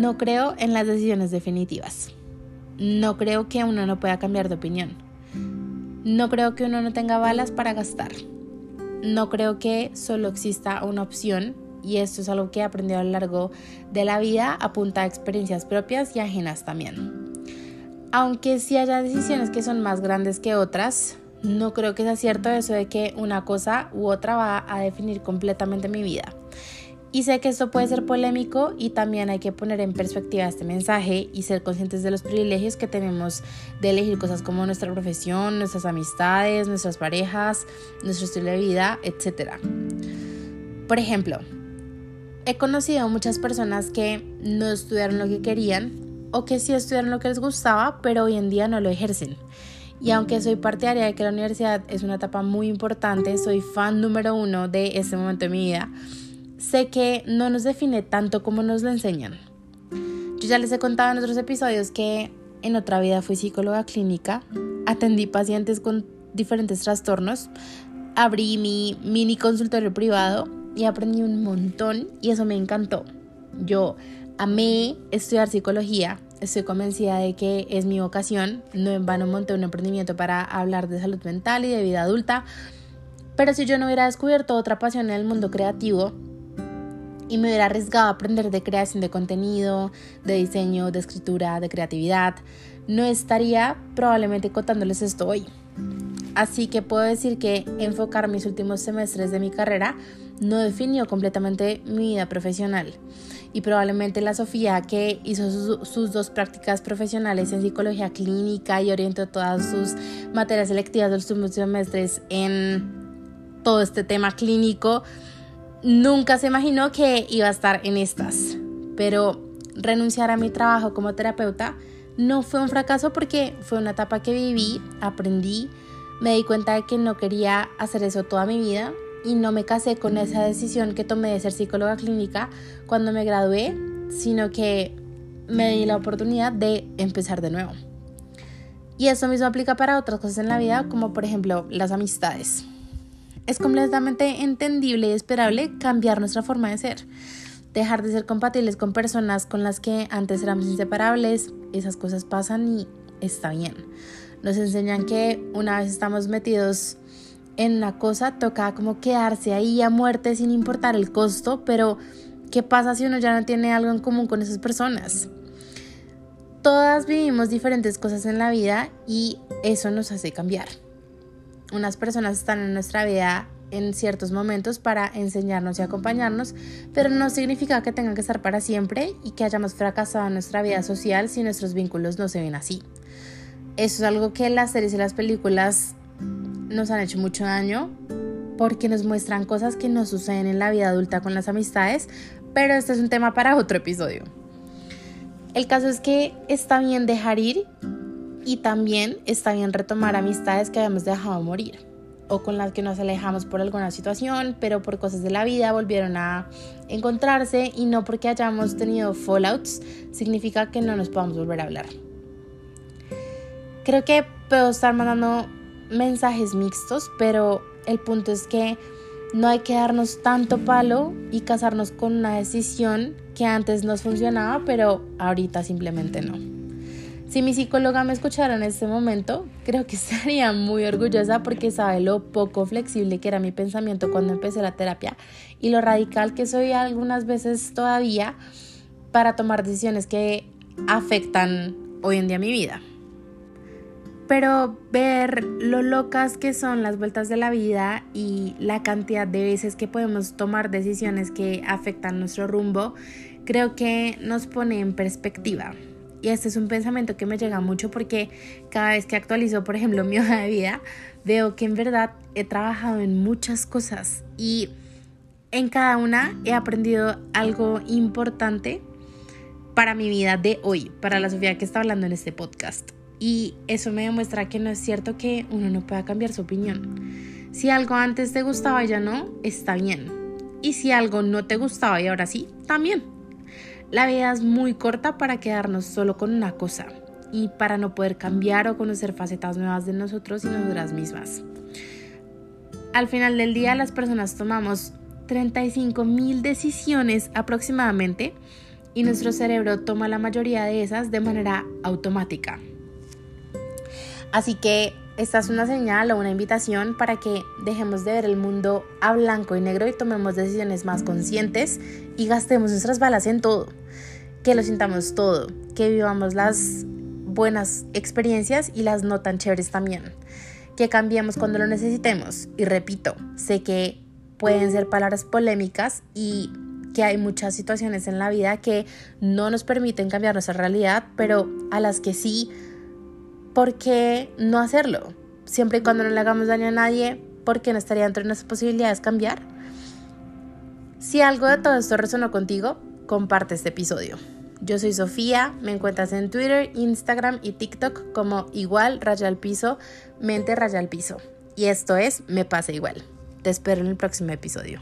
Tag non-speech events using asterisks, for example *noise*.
no creo en las decisiones definitivas. No creo que uno no pueda cambiar de opinión. No creo que uno no tenga balas para gastar. No creo que solo exista una opción y esto es algo que he aprendido a lo largo de la vida a punta de experiencias propias y ajenas también. Aunque sí haya decisiones que son más grandes que otras, no creo que sea cierto eso de que una cosa u otra va a definir completamente mi vida. Y sé que esto puede ser polémico y también hay que poner en perspectiva este mensaje y ser conscientes de los privilegios que tenemos de elegir cosas como nuestra profesión, nuestras amistades, nuestras parejas, nuestro estilo de vida, etc. Por ejemplo, he conocido muchas personas que no estudiaron lo que querían o que sí estudiaron lo que les gustaba, pero hoy en día no lo ejercen. Y aunque soy partidaria de que la universidad es una etapa muy importante, soy fan número uno de este momento de mi vida sé que no nos define tanto como nos lo enseñan. Yo ya les he contado en otros episodios que en otra vida fui psicóloga clínica, atendí pacientes con diferentes trastornos, abrí mi mini consultorio privado y aprendí un montón y eso me encantó. Yo amé estudiar psicología, estoy convencida de que es mi vocación, no en vano monté un emprendimiento para hablar de salud mental y de vida adulta, pero si yo no hubiera descubierto otra pasión en el mundo creativo, y me hubiera arriesgado a aprender de creación de contenido, de diseño, de escritura, de creatividad, no estaría probablemente contándoles esto hoy. Así que puedo decir que enfocar mis últimos semestres de mi carrera no definió completamente mi vida profesional. Y probablemente la Sofía que hizo sus, dos prácticas profesionales en psicología clínica y orientó todas sus materias selectivas de los últimos semestres en todo este tema clínico, nunca se imaginó que iba a estar en estas, pero renunciar a mi trabajo como terapeuta no fue un fracaso porque fue una etapa que viví, aprendí, me di cuenta de que no quería hacer eso toda mi vida y no me casé con esa decisión que tomé de ser psicóloga clínica cuando me gradué, sino que me di la oportunidad de empezar de nuevo. Y eso mismo aplica para otras cosas en la vida, como por ejemplo las amistades. Es completamente entendible y esperable cambiar nuestra forma de ser, dejar de ser compatibles con personas con las que antes éramos inseparables, esas cosas pasan y está bien. Nos enseñan que una vez estamos metidos en una cosa, toca como quedarse ahí a muerte sin importar el costo, pero ¿qué pasa si uno ya no tiene algo en común con esas personas? Todas vivimos diferentes cosas en la vida y eso nos hace cambiar unas personas están en nuestra vida en ciertos momentos para enseñarnos y acompañarnos, pero no significa que tengan que estar para siempre y que hayamos fracasado en nuestra vida social si nuestros vínculos no se ven así. Eso es algo que las series y las películas nos han hecho mucho daño porque nos muestran cosas que no suceden en la vida adulta con las amistades, pero este es un tema para otro episodio. El caso es que está bien dejar ir y también está bien retomar amistades que habíamos dejado morir o con las que nos alejamos por alguna situación, pero por cosas de la vida volvieron a encontrarse y no porque hayamos tenido fallouts significa que no nos podamos volver a hablar. Creo que puedo estar mandando mensajes mixtos, pero el punto es que no hay que darnos tanto palo y casarnos con una decisión que antes nos funcionaba, pero ahorita simplemente no. Si mi psicóloga me escuchara en este momento, creo que *laughs* estaría muy orgullosa porque sabe lo poco flexible que era mi pensamiento cuando empecé la terapia y lo radical que soy algunas veces todavía para tomar decisiones que afectan hoy en día mi vida. Pero ver lo locas que son las vueltas de la vida y la cantidad de veces que podemos tomar decisiones que afectan nuestro rumbo, creo que nos pone en perspectiva. Y este es un pensamiento que me llega mucho porque cada vez que actualizo, por ejemplo, *laughs* mi hoja de vida, veo que en verdad he trabajado en muchas cosas y en cada una he aprendido algo importante para mi vida de hoy, para la Sofía que está hablando en este podcast. Y eso me demuestra que no es cierto que uno no pueda cambiar su opinión. Si algo antes te gustaba y ya no, está bien. Y si algo no te gustaba y ahora sí, también. La vida es muy corta para quedarnos solo con una cosa y para no poder cambiar o conocer facetas nuevas de nosotros y nosotras mismas. Al final del día las personas tomamos 35 mil decisiones aproximadamente y nuestro cerebro toma la mayoría de esas de manera automática. Así que esta es una señal o una invitación para que dejemos de ver el mundo a blanco y negro y tomemos decisiones más conscientes y gastemos nuestras balas en todo, que lo sintamos todo, que vivamos las buenas experiencias y las no tan chéveres también, que cambiemos cuando lo necesitemos. Y repito, sé que pueden ser palabras polémicas y que hay muchas situaciones en la vida que no nos permiten cambiar nuestra realidad, pero a las que sí, ¿por qué no hacerlo? Siempre y cuando no le hagamos daño a nadie, ¿por qué no estaría dentro de nuestras posibilidades cambiar? Si algo de todo esto resonó contigo, comparte este episodio. Yo soy Sofía, me encuentras en Twitter, Instagram y TikTok como igual raya al piso, mente raya al piso. Y esto es Me pasa igual. Te espero en el próximo episodio.